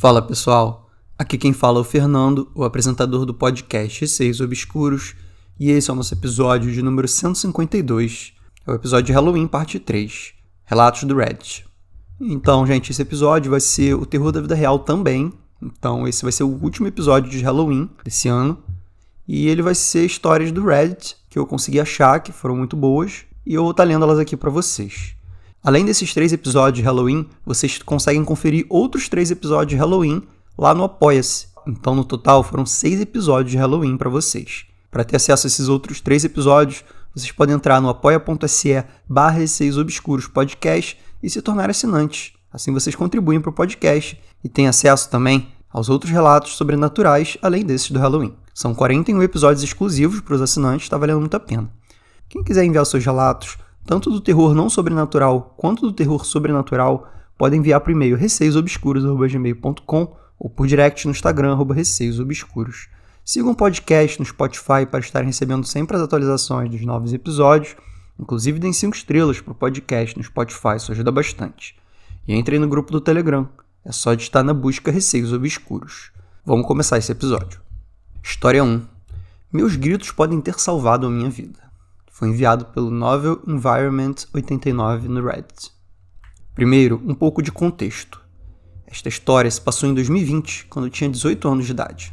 Fala pessoal, aqui quem fala é o Fernando, o apresentador do podcast Receios Obscuros, e esse é o nosso episódio de número 152, é o episódio de Halloween, parte 3, Relatos do Reddit. Então, gente, esse episódio vai ser o terror da vida real também, então esse vai ser o último episódio de Halloween desse ano, e ele vai ser histórias do Reddit, que eu consegui achar, que foram muito boas, e eu vou estar lendo elas aqui para vocês. Além desses três episódios de Halloween, vocês conseguem conferir outros três episódios de Halloween lá no Apoia-se. Então, no total, foram seis episódios de Halloween para vocês. Para ter acesso a esses outros três episódios, vocês podem entrar no apoia.se barra Obscuros Podcast e se tornar assinantes. Assim vocês contribuem para o podcast e têm acesso também aos outros relatos sobrenaturais, além desses do Halloween. São 41 episódios exclusivos para os assinantes, está valendo muito a pena. Quem quiser enviar seus relatos, tanto do terror não sobrenatural quanto do terror sobrenatural, pode enviar por e-mail receiosobscuros.gmail.com ou por direct no Instagram, receiosobscuros. Sigam o podcast no Spotify para estarem recebendo sempre as atualizações dos novos episódios. Inclusive, deem 5 estrelas para o podcast no Spotify, isso ajuda bastante. E entrem no grupo do Telegram. É só de estar na busca Receios Obscuros. Vamos começar esse episódio. História 1. Meus gritos podem ter salvado a minha vida. Foi enviado pelo Novel Environment 89 no Reddit. Primeiro, um pouco de contexto. Esta história se passou em 2020, quando eu tinha 18 anos de idade.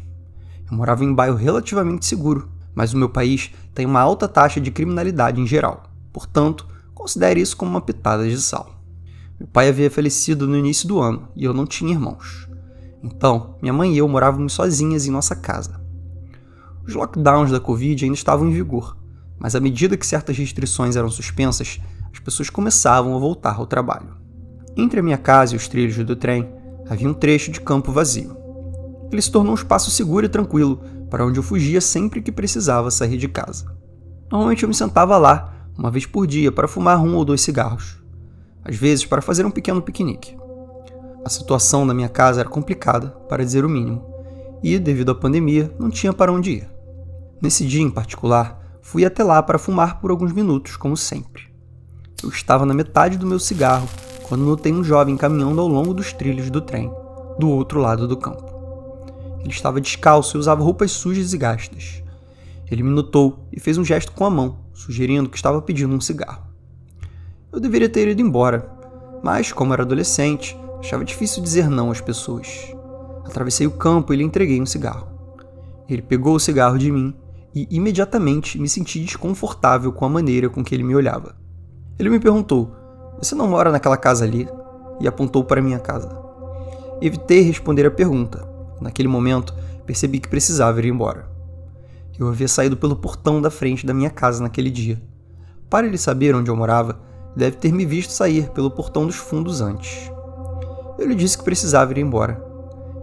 Eu morava em um bairro relativamente seguro, mas o meu país tem uma alta taxa de criminalidade em geral. Portanto, considere isso como uma pitada de sal. Meu pai havia falecido no início do ano e eu não tinha irmãos. Então, minha mãe e eu morávamos sozinhas em nossa casa. Os lockdowns da Covid ainda estavam em vigor, mas à medida que certas restrições eram suspensas, as pessoas começavam a voltar ao trabalho. Entre a minha casa e os trilhos do trem havia um trecho de campo vazio. Ele se tornou um espaço seguro e tranquilo para onde eu fugia sempre que precisava sair de casa. Normalmente eu me sentava lá, uma vez por dia, para fumar um ou dois cigarros, às vezes para fazer um pequeno piquenique. A situação na minha casa era complicada, para dizer o mínimo, e, devido à pandemia, não tinha para onde ir. Nesse dia em particular, Fui até lá para fumar por alguns minutos, como sempre. Eu estava na metade do meu cigarro quando notei um jovem caminhando ao longo dos trilhos do trem, do outro lado do campo. Ele estava descalço e usava roupas sujas e gastas. Ele me notou e fez um gesto com a mão, sugerindo que estava pedindo um cigarro. Eu deveria ter ido embora, mas, como era adolescente, achava difícil dizer não às pessoas. Atravessei o campo e lhe entreguei um cigarro. Ele pegou o cigarro de mim e imediatamente me senti desconfortável com a maneira com que ele me olhava. Ele me perguntou: Você não mora naquela casa ali? e apontou para minha casa. Evitei responder a pergunta. Naquele momento, percebi que precisava ir embora. Eu havia saído pelo portão da frente da minha casa naquele dia. Para ele saber onde eu morava, deve ter me visto sair pelo portão dos fundos antes. Eu lhe disse que precisava ir embora.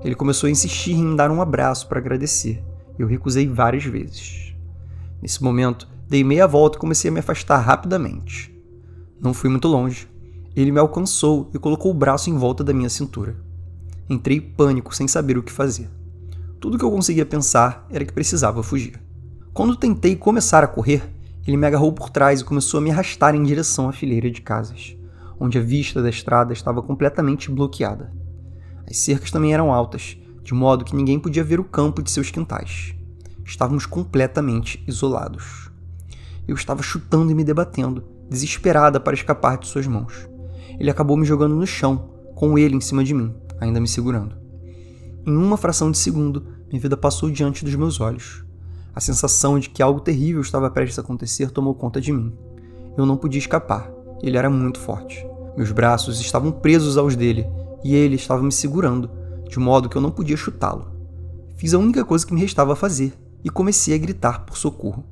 Ele começou a insistir em dar um abraço para agradecer. Eu recusei várias vezes. Nesse momento, dei meia volta e comecei a me afastar rapidamente. Não fui muito longe. Ele me alcançou e colocou o braço em volta da minha cintura. Entrei pânico sem saber o que fazer. Tudo que eu conseguia pensar era que precisava fugir. Quando tentei começar a correr, ele me agarrou por trás e começou a me arrastar em direção à fileira de casas, onde a vista da estrada estava completamente bloqueada. As cercas também eram altas de modo que ninguém podia ver o campo de seus quintais. Estávamos completamente isolados. Eu estava chutando e me debatendo, desesperada para escapar de suas mãos. Ele acabou me jogando no chão, com ele em cima de mim, ainda me segurando. Em uma fração de segundo, minha vida passou diante dos meus olhos. A sensação de que algo terrível estava prestes a acontecer tomou conta de mim. Eu não podia escapar, ele era muito forte. Meus braços estavam presos aos dele e ele estava me segurando, de modo que eu não podia chutá-lo. Fiz a única coisa que me restava fazer e comecei a gritar por socorro.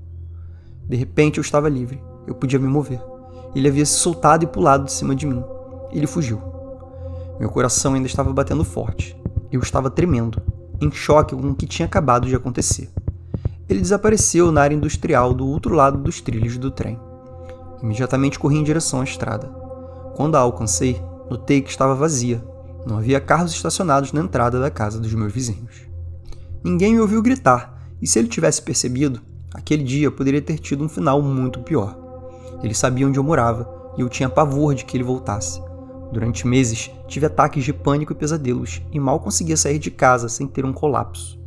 De repente eu estava livre, eu podia me mover. Ele havia se soltado e pulado de cima de mim. Ele fugiu. Meu coração ainda estava batendo forte. Eu estava tremendo, em choque com o que tinha acabado de acontecer. Ele desapareceu na área industrial do outro lado dos trilhos do trem. Imediatamente corri em direção à estrada. Quando a alcancei, notei que estava vazia não havia carros estacionados na entrada da casa dos meus vizinhos. Ninguém me ouviu gritar, e se ele tivesse percebido, aquele dia poderia ter tido um final muito pior. Ele sabia onde eu morava, e eu tinha pavor de que ele voltasse. Durante meses, tive ataques de pânico e pesadelos e mal conseguia sair de casa sem ter um colapso.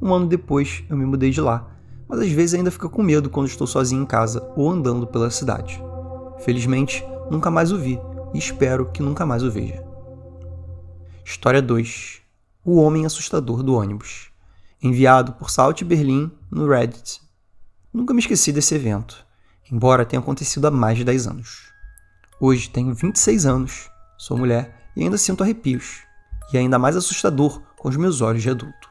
Um ano depois, eu me mudei de lá, mas às vezes ainda fico com medo quando estou sozinho em casa ou andando pela cidade. Felizmente, nunca mais o vi e espero que nunca mais o veja. História 2 O Homem Assustador do Ônibus Enviado por Salt Berlim no Reddit. Nunca me esqueci desse evento, embora tenha acontecido há mais de 10 anos. Hoje tenho 26 anos Sou mulher e ainda sinto arrepios, e ainda mais assustador com os meus olhos de adulto.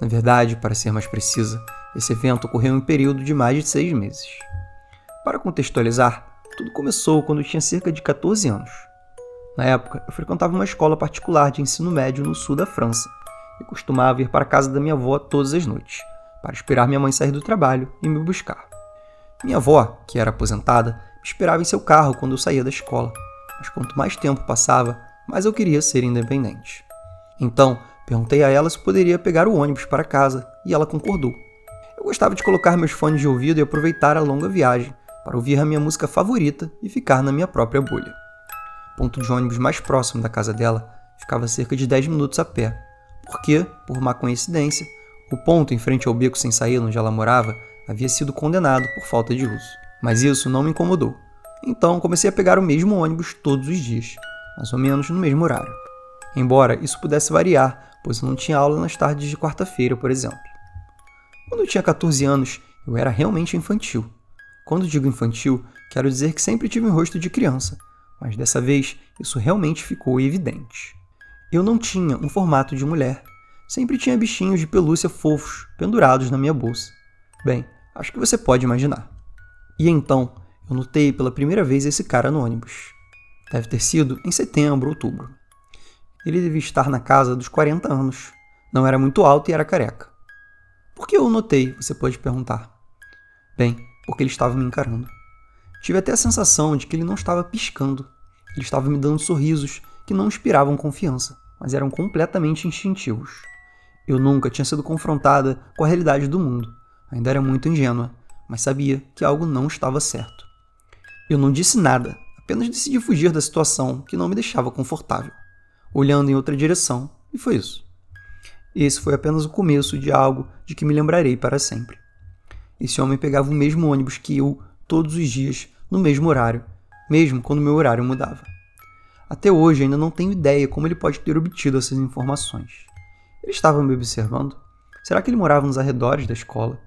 Na verdade, para ser mais precisa, esse evento ocorreu em um período de mais de seis meses. Para contextualizar, tudo começou quando eu tinha cerca de 14 anos. Na época, eu frequentava uma escola particular de ensino médio no sul da França e costumava ir para a casa da minha avó todas as noites, para esperar minha mãe sair do trabalho e me buscar. Minha avó, que era aposentada, me esperava em seu carro quando eu saía da escola mas quanto mais tempo passava, mais eu queria ser independente. Então, perguntei a ela se poderia pegar o ônibus para casa e ela concordou. Eu gostava de colocar meus fones de ouvido e aproveitar a longa viagem para ouvir a minha música favorita e ficar na minha própria bolha. Ponto de ônibus mais próximo da casa dela ficava cerca de 10 minutos a pé, porque, por má coincidência, o ponto em frente ao beco sem saída onde ela morava havia sido condenado por falta de uso. Mas isso não me incomodou. Então comecei a pegar o mesmo ônibus todos os dias, mais ou menos no mesmo horário. Embora isso pudesse variar, pois eu não tinha aula nas tardes de quarta-feira, por exemplo. Quando eu tinha 14 anos, eu era realmente infantil. Quando digo infantil, quero dizer que sempre tive um rosto de criança, mas dessa vez isso realmente ficou evidente. Eu não tinha um formato de mulher. Sempre tinha bichinhos de pelúcia fofos pendurados na minha bolsa. Bem, acho que você pode imaginar. E então, eu notei pela primeira vez esse cara no ônibus. Deve ter sido em setembro, outubro. Ele devia estar na casa dos 40 anos. Não era muito alto e era careca. Por que eu notei? Você pode perguntar. Bem, porque ele estava me encarando. Tive até a sensação de que ele não estava piscando. Ele estava me dando sorrisos que não inspiravam confiança, mas eram completamente instintivos. Eu nunca tinha sido confrontada com a realidade do mundo. Ainda era muito ingênua, mas sabia que algo não estava certo. Eu não disse nada, apenas decidi fugir da situação que não me deixava confortável, olhando em outra direção, e foi isso. Esse foi apenas o começo de algo de que me lembrarei para sempre. Esse homem pegava o mesmo ônibus que eu todos os dias, no mesmo horário, mesmo quando meu horário mudava. Até hoje ainda não tenho ideia como ele pode ter obtido essas informações. Ele estava me observando? Será que ele morava nos arredores da escola?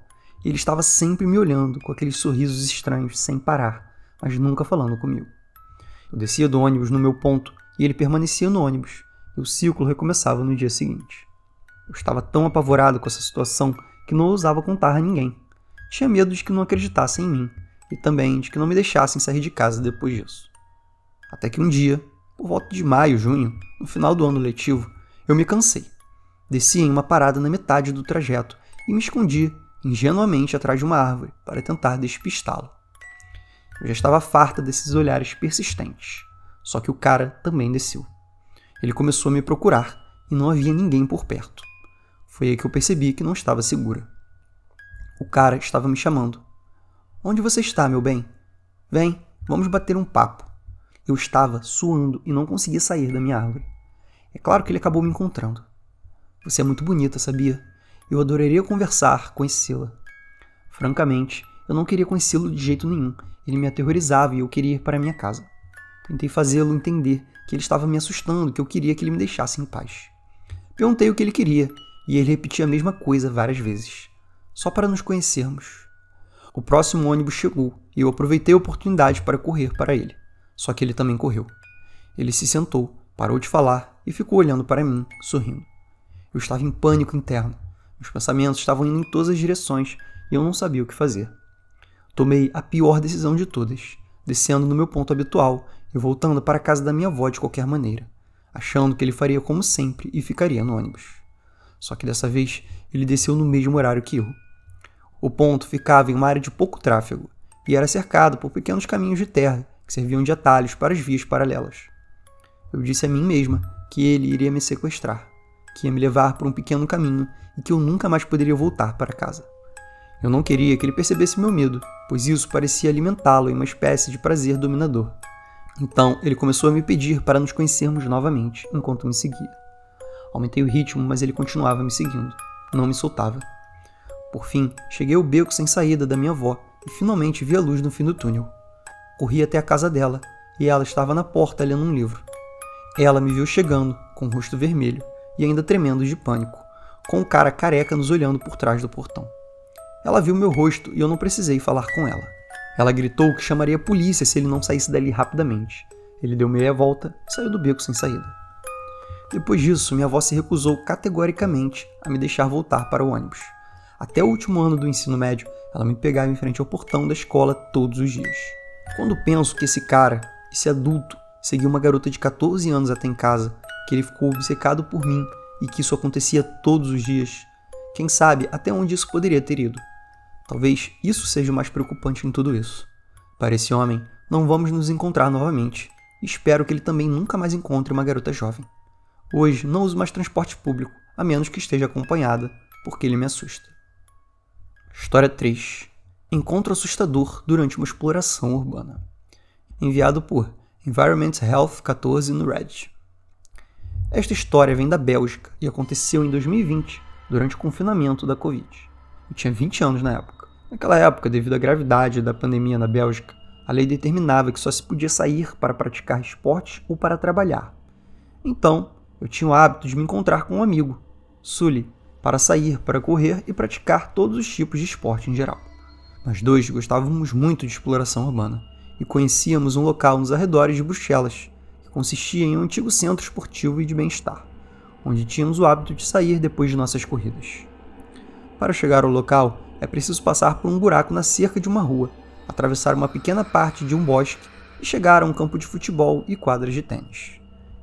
Ele estava sempre me olhando com aqueles sorrisos estranhos sem parar mas nunca falando comigo. Eu descia do ônibus no meu ponto e ele permanecia no ônibus, e o ciclo recomeçava no dia seguinte. Eu estava tão apavorado com essa situação que não ousava contar a ninguém. Tinha medo de que não acreditassem em mim e também de que não me deixassem sair de casa depois disso. Até que um dia, por volta de maio, junho, no final do ano letivo, eu me cansei. Desci em uma parada na metade do trajeto e me escondi ingenuamente atrás de uma árvore para tentar despistá-lo. Eu já estava farta desses olhares persistentes. Só que o cara também desceu. Ele começou a me procurar e não havia ninguém por perto. Foi aí que eu percebi que não estava segura. O cara estava me chamando. Onde você está, meu bem? Vem, vamos bater um papo. Eu estava suando e não conseguia sair da minha árvore. É claro que ele acabou me encontrando. Você é muito bonita, sabia? Eu adoraria conversar, conhecê-la. Francamente, eu não queria conhecê-lo de jeito nenhum. Ele me aterrorizava e eu queria ir para minha casa. Tentei fazê-lo entender que ele estava me assustando, que eu queria que ele me deixasse em paz. Perguntei o que ele queria e ele repetia a mesma coisa várias vezes, só para nos conhecermos. O próximo ônibus chegou e eu aproveitei a oportunidade para correr para ele. Só que ele também correu. Ele se sentou, parou de falar e ficou olhando para mim, sorrindo. Eu estava em pânico interno. Meus pensamentos estavam indo em todas as direções e eu não sabia o que fazer. Tomei a pior decisão de todas, descendo no meu ponto habitual e voltando para a casa da minha avó de qualquer maneira, achando que ele faria como sempre e ficaria no ônibus. Só que dessa vez ele desceu no mesmo horário que eu. O ponto ficava em uma área de pouco tráfego e era cercado por pequenos caminhos de terra que serviam de atalhos para as vias paralelas. Eu disse a mim mesma que ele iria me sequestrar, que ia me levar por um pequeno caminho e que eu nunca mais poderia voltar para casa. Eu não queria que ele percebesse meu medo, pois isso parecia alimentá-lo em uma espécie de prazer dominador. Então ele começou a me pedir para nos conhecermos novamente enquanto me seguia. Aumentei o ritmo, mas ele continuava me seguindo. Não me soltava. Por fim, cheguei ao beco sem saída da minha avó e finalmente vi a luz no fim do túnel. Corri até a casa dela e ela estava na porta lendo um livro. Ela me viu chegando, com o rosto vermelho e ainda tremendo de pânico, com um cara careca nos olhando por trás do portão. Ela viu meu rosto e eu não precisei falar com ela. Ela gritou que chamaria a polícia se ele não saísse dali rapidamente. Ele deu meia volta e saiu do beco sem saída. Depois disso, minha avó se recusou categoricamente a me deixar voltar para o ônibus. Até o último ano do ensino médio, ela me pegava em frente ao portão da escola todos os dias. Quando penso que esse cara, esse adulto, seguiu uma garota de 14 anos até em casa, que ele ficou obcecado por mim e que isso acontecia todos os dias, quem sabe até onde isso poderia ter ido. Talvez isso seja o mais preocupante em tudo isso. Para esse homem, não vamos nos encontrar novamente. Espero que ele também nunca mais encontre uma garota jovem. Hoje não uso mais transporte público, a menos que esteja acompanhada, porque ele me assusta. História 3. Encontro assustador durante uma exploração urbana. Enviado por Environment Health 14 no Reddit. Esta história vem da Bélgica e aconteceu em 2020, durante o confinamento da Covid. Eu tinha 20 anos na época. Naquela época, devido à gravidade da pandemia na Bélgica, a lei determinava que só se podia sair para praticar esportes ou para trabalhar. Então, eu tinha o hábito de me encontrar com um amigo, Sully, para sair, para correr e praticar todos os tipos de esporte em geral. Nós dois gostávamos muito de exploração urbana e conhecíamos um local nos arredores de Bruxelas, que consistia em um antigo centro esportivo e de bem-estar, onde tínhamos o hábito de sair depois de nossas corridas. Para chegar ao local, é preciso passar por um buraco na cerca de uma rua, atravessar uma pequena parte de um bosque e chegar a um campo de futebol e quadras de tênis.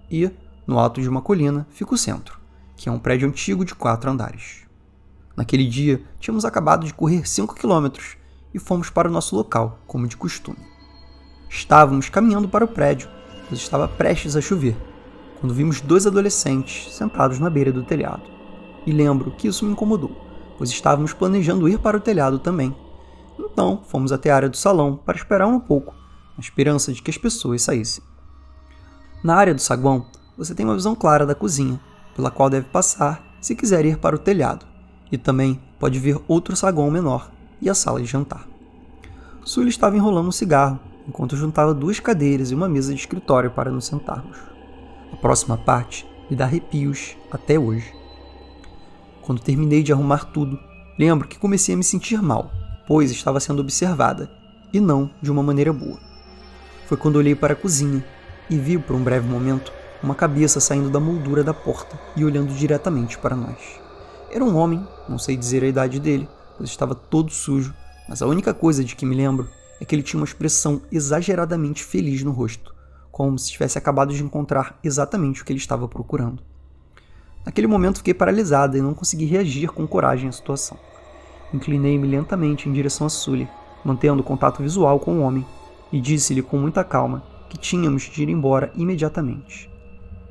E, no alto de uma colina fica o centro, que é um prédio antigo de quatro andares. Naquele dia, tínhamos acabado de correr 5 quilômetros e fomos para o nosso local, como de costume. Estávamos caminhando para o prédio, pois estava prestes a chover, quando vimos dois adolescentes sentados na beira do telhado. E lembro que isso me incomodou, pois estávamos planejando ir para o telhado também. Então, fomos até a área do salão para esperar um pouco, na esperança de que as pessoas saíssem. Na área do saguão, você tem uma visão clara da cozinha, pela qual deve passar se quiser ir para o telhado, e também pode ver outro saguão menor e a sala de jantar. Sully estava enrolando um cigarro enquanto juntava duas cadeiras e uma mesa de escritório para nos sentarmos. A próxima parte me dá arrepios até hoje. Quando terminei de arrumar tudo, lembro que comecei a me sentir mal, pois estava sendo observada, e não de uma maneira boa. Foi quando olhei para a cozinha e vi por um breve momento uma cabeça saindo da moldura da porta e olhando diretamente para nós. Era um homem, não sei dizer a idade dele, pois estava todo sujo, mas a única coisa de que me lembro é que ele tinha uma expressão exageradamente feliz no rosto, como se tivesse acabado de encontrar exatamente o que ele estava procurando. Naquele momento fiquei paralisada e não consegui reagir com coragem à situação. Inclinei-me lentamente em direção a Sully, mantendo contato visual com o homem, e disse-lhe com muita calma que tínhamos de ir embora imediatamente.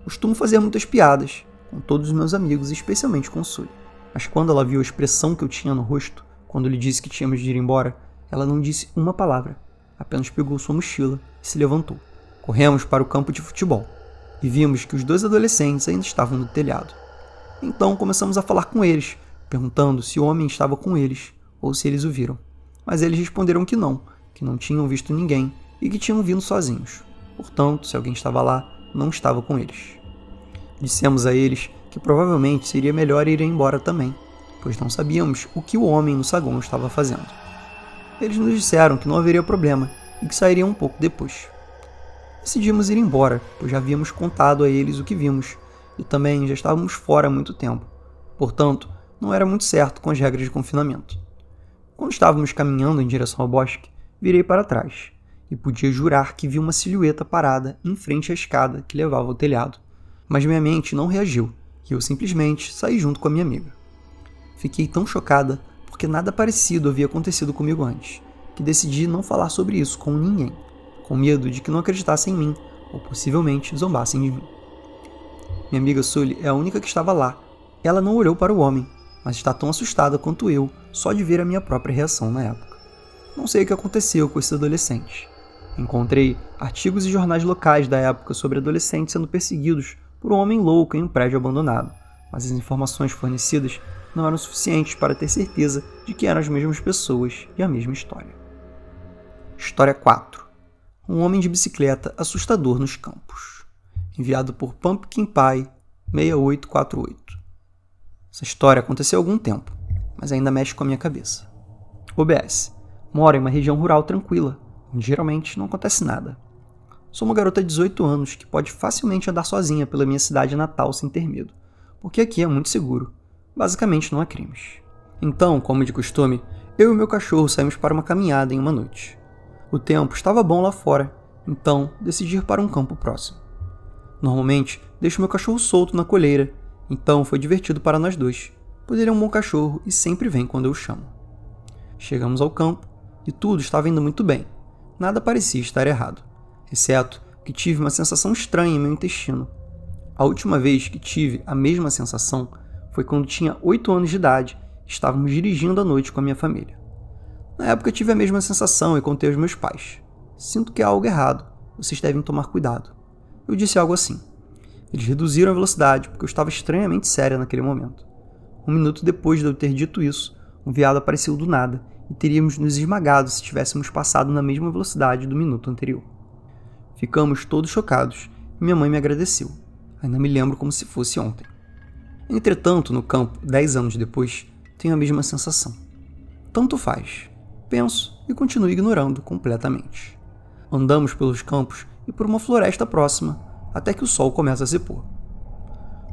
Costumo fazer muitas piadas, com todos os meus amigos, especialmente com Sully. Mas quando ela viu a expressão que eu tinha no rosto, quando lhe disse que tínhamos de ir embora, ela não disse uma palavra, apenas pegou sua mochila e se levantou. Corremos para o campo de futebol e vimos que os dois adolescentes ainda estavam no telhado. Então começamos a falar com eles, perguntando se o homem estava com eles ou se eles o viram. Mas eles responderam que não, que não tinham visto ninguém e que tinham vindo sozinhos. Portanto, se alguém estava lá, não estava com eles. Dissemos a eles que provavelmente seria melhor ir embora também, pois não sabíamos o que o homem no saguão estava fazendo. Eles nos disseram que não haveria problema e que sairiam um pouco depois. Decidimos ir embora, pois já havíamos contado a eles o que vimos e também já estávamos fora há muito tempo. Portanto, não era muito certo com as regras de confinamento. Quando estávamos caminhando em direção ao bosque, virei para trás e podia jurar que vi uma silhueta parada em frente à escada que levava ao telhado mas minha mente não reagiu e eu simplesmente saí junto com a minha amiga. Fiquei tão chocada porque nada parecido havia acontecido comigo antes, que decidi não falar sobre isso com ninguém, com medo de que não acreditassem em mim ou possivelmente zombassem de mim. Minha amiga Sully é a única que estava lá. Ela não olhou para o homem, mas está tão assustada quanto eu só de ver a minha própria reação na época. Não sei o que aconteceu com esses adolescentes. Encontrei artigos e jornais locais da época sobre adolescentes sendo perseguidos por um homem louco em um prédio abandonado, mas as informações fornecidas não eram suficientes para ter certeza de que eram as mesmas pessoas e a mesma história. História 4 Um homem de bicicleta assustador nos campos. Enviado por Pumpkin Pie 6848. Essa história aconteceu há algum tempo, mas ainda mexe com a minha cabeça. OBS. Moro em uma região rural tranquila, geralmente não acontece nada. Sou uma garota de 18 anos que pode facilmente andar sozinha pela minha cidade natal sem ter medo, porque aqui é muito seguro. Basicamente não há crimes. Então, como de costume, eu e meu cachorro saímos para uma caminhada em uma noite. O tempo estava bom lá fora, então decidi ir para um campo próximo. Normalmente, deixo meu cachorro solto na coleira, então foi divertido para nós dois, pois ele é um bom cachorro e sempre vem quando eu chamo. Chegamos ao campo e tudo estava indo muito bem. Nada parecia estar errado, exceto que tive uma sensação estranha em meu intestino. A última vez que tive a mesma sensação foi quando tinha 8 anos de idade e estávamos dirigindo à noite com a minha família. Na época tive a mesma sensação e contei aos meus pais. Sinto que há algo errado, vocês devem tomar cuidado. Eu disse algo assim. Eles reduziram a velocidade porque eu estava estranhamente séria naquele momento. Um minuto depois de eu ter dito isso, um veado apareceu do nada e teríamos nos esmagado se tivéssemos passado na mesma velocidade do minuto anterior. Ficamos todos chocados e minha mãe me agradeceu. Ainda me lembro como se fosse ontem. Entretanto, no campo, dez anos depois, tenho a mesma sensação. Tanto faz. Penso e continuo ignorando completamente. Andamos pelos campos e por uma floresta próxima, até que o sol começa a se pôr.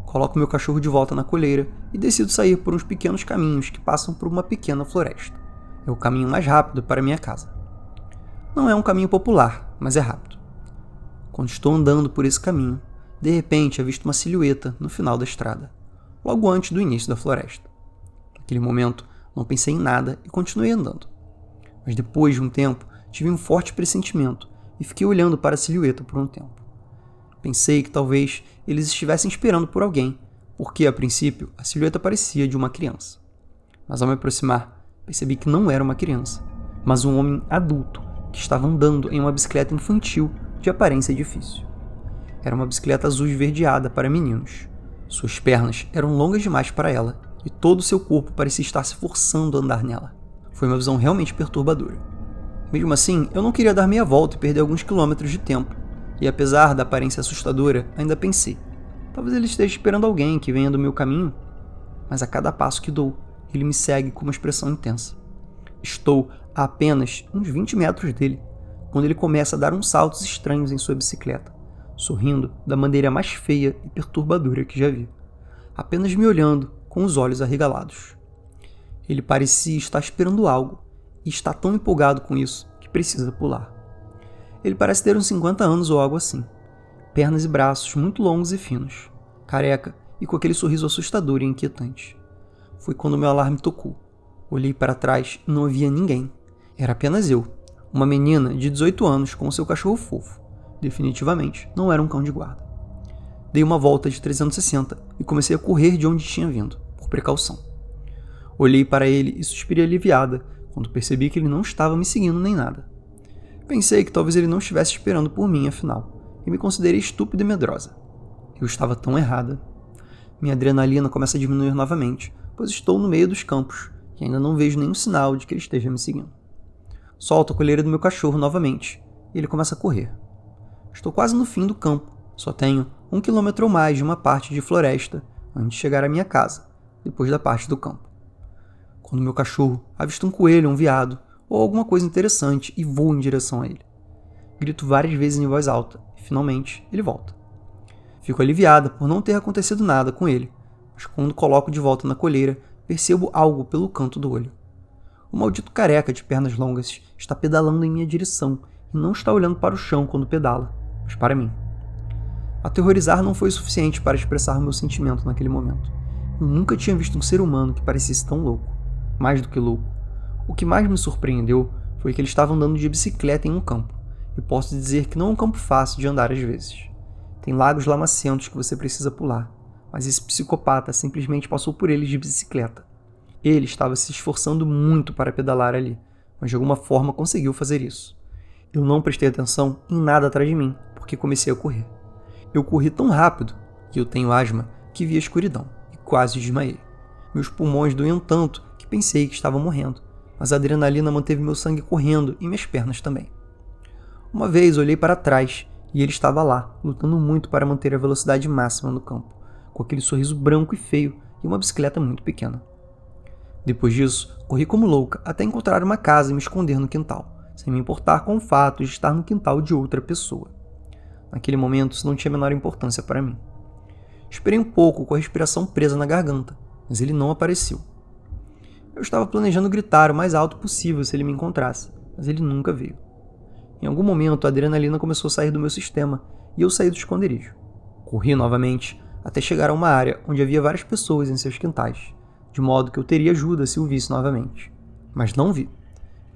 Coloco meu cachorro de volta na coleira e decido sair por uns pequenos caminhos que passam por uma pequena floresta. É o caminho mais rápido para minha casa. Não é um caminho popular, mas é rápido. Quando estou andando por esse caminho, de repente avisto uma silhueta no final da estrada, logo antes do início da floresta. Naquele momento, não pensei em nada e continuei andando. Mas depois de um tempo, tive um forte pressentimento e fiquei olhando para a silhueta por um tempo. Pensei que talvez eles estivessem esperando por alguém, porque a princípio a silhueta parecia de uma criança. Mas ao me aproximar, percebi que não era uma criança, mas um homem adulto que estava andando em uma bicicleta infantil de aparência difícil. Era uma bicicleta azul esverdeada para meninos. Suas pernas eram longas demais para ela e todo seu corpo parecia estar se forçando a andar nela. Foi uma visão realmente perturbadora. Mesmo assim, eu não queria dar meia volta e perder alguns quilômetros de tempo, e apesar da aparência assustadora, ainda pensei: talvez ele esteja esperando alguém que venha do meu caminho. Mas a cada passo que dou, ele me segue com uma expressão intensa. Estou a apenas uns 20 metros dele, quando ele começa a dar uns saltos estranhos em sua bicicleta, sorrindo da maneira mais feia e perturbadora que já vi, apenas me olhando com os olhos arregalados. Ele parecia estar esperando algo e está tão empolgado com isso que precisa pular. Ele parece ter uns 50 anos ou algo assim, pernas e braços muito longos e finos, careca e com aquele sorriso assustador e inquietante foi quando meu alarme tocou. Olhei para trás e não havia ninguém. Era apenas eu, uma menina de 18 anos com seu cachorro fofo. Definitivamente não era um cão de guarda. Dei uma volta de 360 e comecei a correr de onde tinha vindo, por precaução. Olhei para ele e suspirei aliviada quando percebi que ele não estava me seguindo nem nada. Pensei que talvez ele não estivesse esperando por mim, afinal, e me considerei estúpida e medrosa. Eu estava tão errada. Minha adrenalina começa a diminuir novamente, pois estou no meio dos campos e ainda não vejo nenhum sinal de que ele esteja me seguindo. Solto a colheira do meu cachorro novamente e ele começa a correr. Estou quase no fim do campo, só tenho um quilômetro ou mais de uma parte de floresta antes de chegar à minha casa, depois da parte do campo. Quando meu cachorro avista um coelho, um veado ou alguma coisa interessante e vou em direção a ele. Grito várias vezes em voz alta e finalmente ele volta. Fico aliviada por não ter acontecido nada com ele mas quando coloco de volta na colheira, percebo algo pelo canto do olho. O maldito careca de pernas longas está pedalando em minha direção e não está olhando para o chão quando pedala, mas para mim. Aterrorizar não foi suficiente para expressar meu sentimento naquele momento. Eu nunca tinha visto um ser humano que parecesse tão louco. Mais do que louco. O que mais me surpreendeu foi que ele estava andando de bicicleta em um campo, e posso dizer que não é um campo fácil de andar às vezes. Tem lagos lamacentos que você precisa pular, mas esse psicopata simplesmente passou por eles de bicicleta. Ele estava se esforçando muito para pedalar ali, mas de alguma forma conseguiu fazer isso. Eu não prestei atenção em nada atrás de mim, porque comecei a correr. Eu corri tão rápido que eu tenho asma que vi a escuridão e quase desmaiei. Meus pulmões doíam tanto que pensei que estava morrendo, mas a adrenalina manteve meu sangue correndo e minhas pernas também. Uma vez olhei para trás e ele estava lá, lutando muito para manter a velocidade máxima no campo, com aquele sorriso branco e feio e uma bicicleta muito pequena. Depois disso, corri como louca até encontrar uma casa e me esconder no quintal sem me importar com o fato de estar no quintal de outra pessoa. Naquele momento, isso não tinha a menor importância para mim. Esperei um pouco com a respiração presa na garganta, mas ele não apareceu. Eu estava planejando gritar o mais alto possível se ele me encontrasse, mas ele nunca veio. Em algum momento, a adrenalina começou a sair do meu sistema e eu saí do esconderijo. Corri novamente até chegar a uma área onde havia várias pessoas em seus quintais, de modo que eu teria ajuda se o visse novamente. Mas não vi.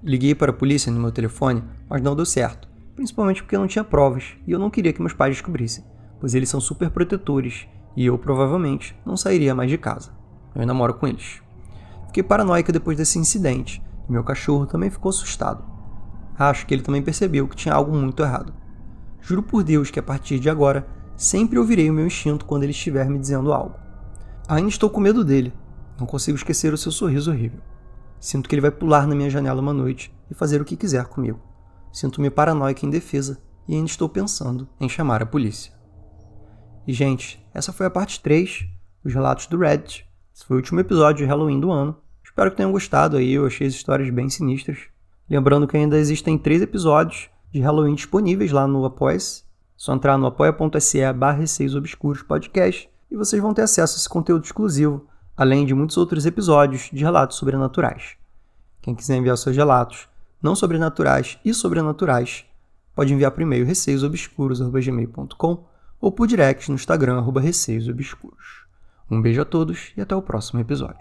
Liguei para a polícia no meu telefone, mas não deu certo, principalmente porque não tinha provas e eu não queria que meus pais descobrissem, pois eles são super protetores e eu provavelmente não sairia mais de casa. Eu ainda moro com eles. Fiquei paranoica depois desse incidente e meu cachorro também ficou assustado. Acho que ele também percebeu que tinha algo muito errado. Juro por Deus que a partir de agora sempre ouvirei o meu instinto quando ele estiver me dizendo algo. Ainda estou com medo dele. Não consigo esquecer o seu sorriso horrível. Sinto que ele vai pular na minha janela uma noite e fazer o que quiser comigo. Sinto-me paranoica e indefesa e ainda estou pensando em chamar a polícia. E, gente, essa foi a parte 3 dos relatos do Reddit. Esse foi o último episódio de Halloween do ano. Espero que tenham gostado aí, eu achei as histórias bem sinistras. Lembrando que ainda existem três episódios de Halloween disponíveis lá no Apoia-se. Só entrar no apoia.se barra Obscuros Podcast e vocês vão ter acesso a esse conteúdo exclusivo além de muitos outros episódios de relatos sobrenaturais. Quem quiser enviar seus relatos, não sobrenaturais e sobrenaturais, pode enviar por e-mail receiosobscuros.gmail.com ou por direct no Instagram, receiosobscuros. Um beijo a todos e até o próximo episódio.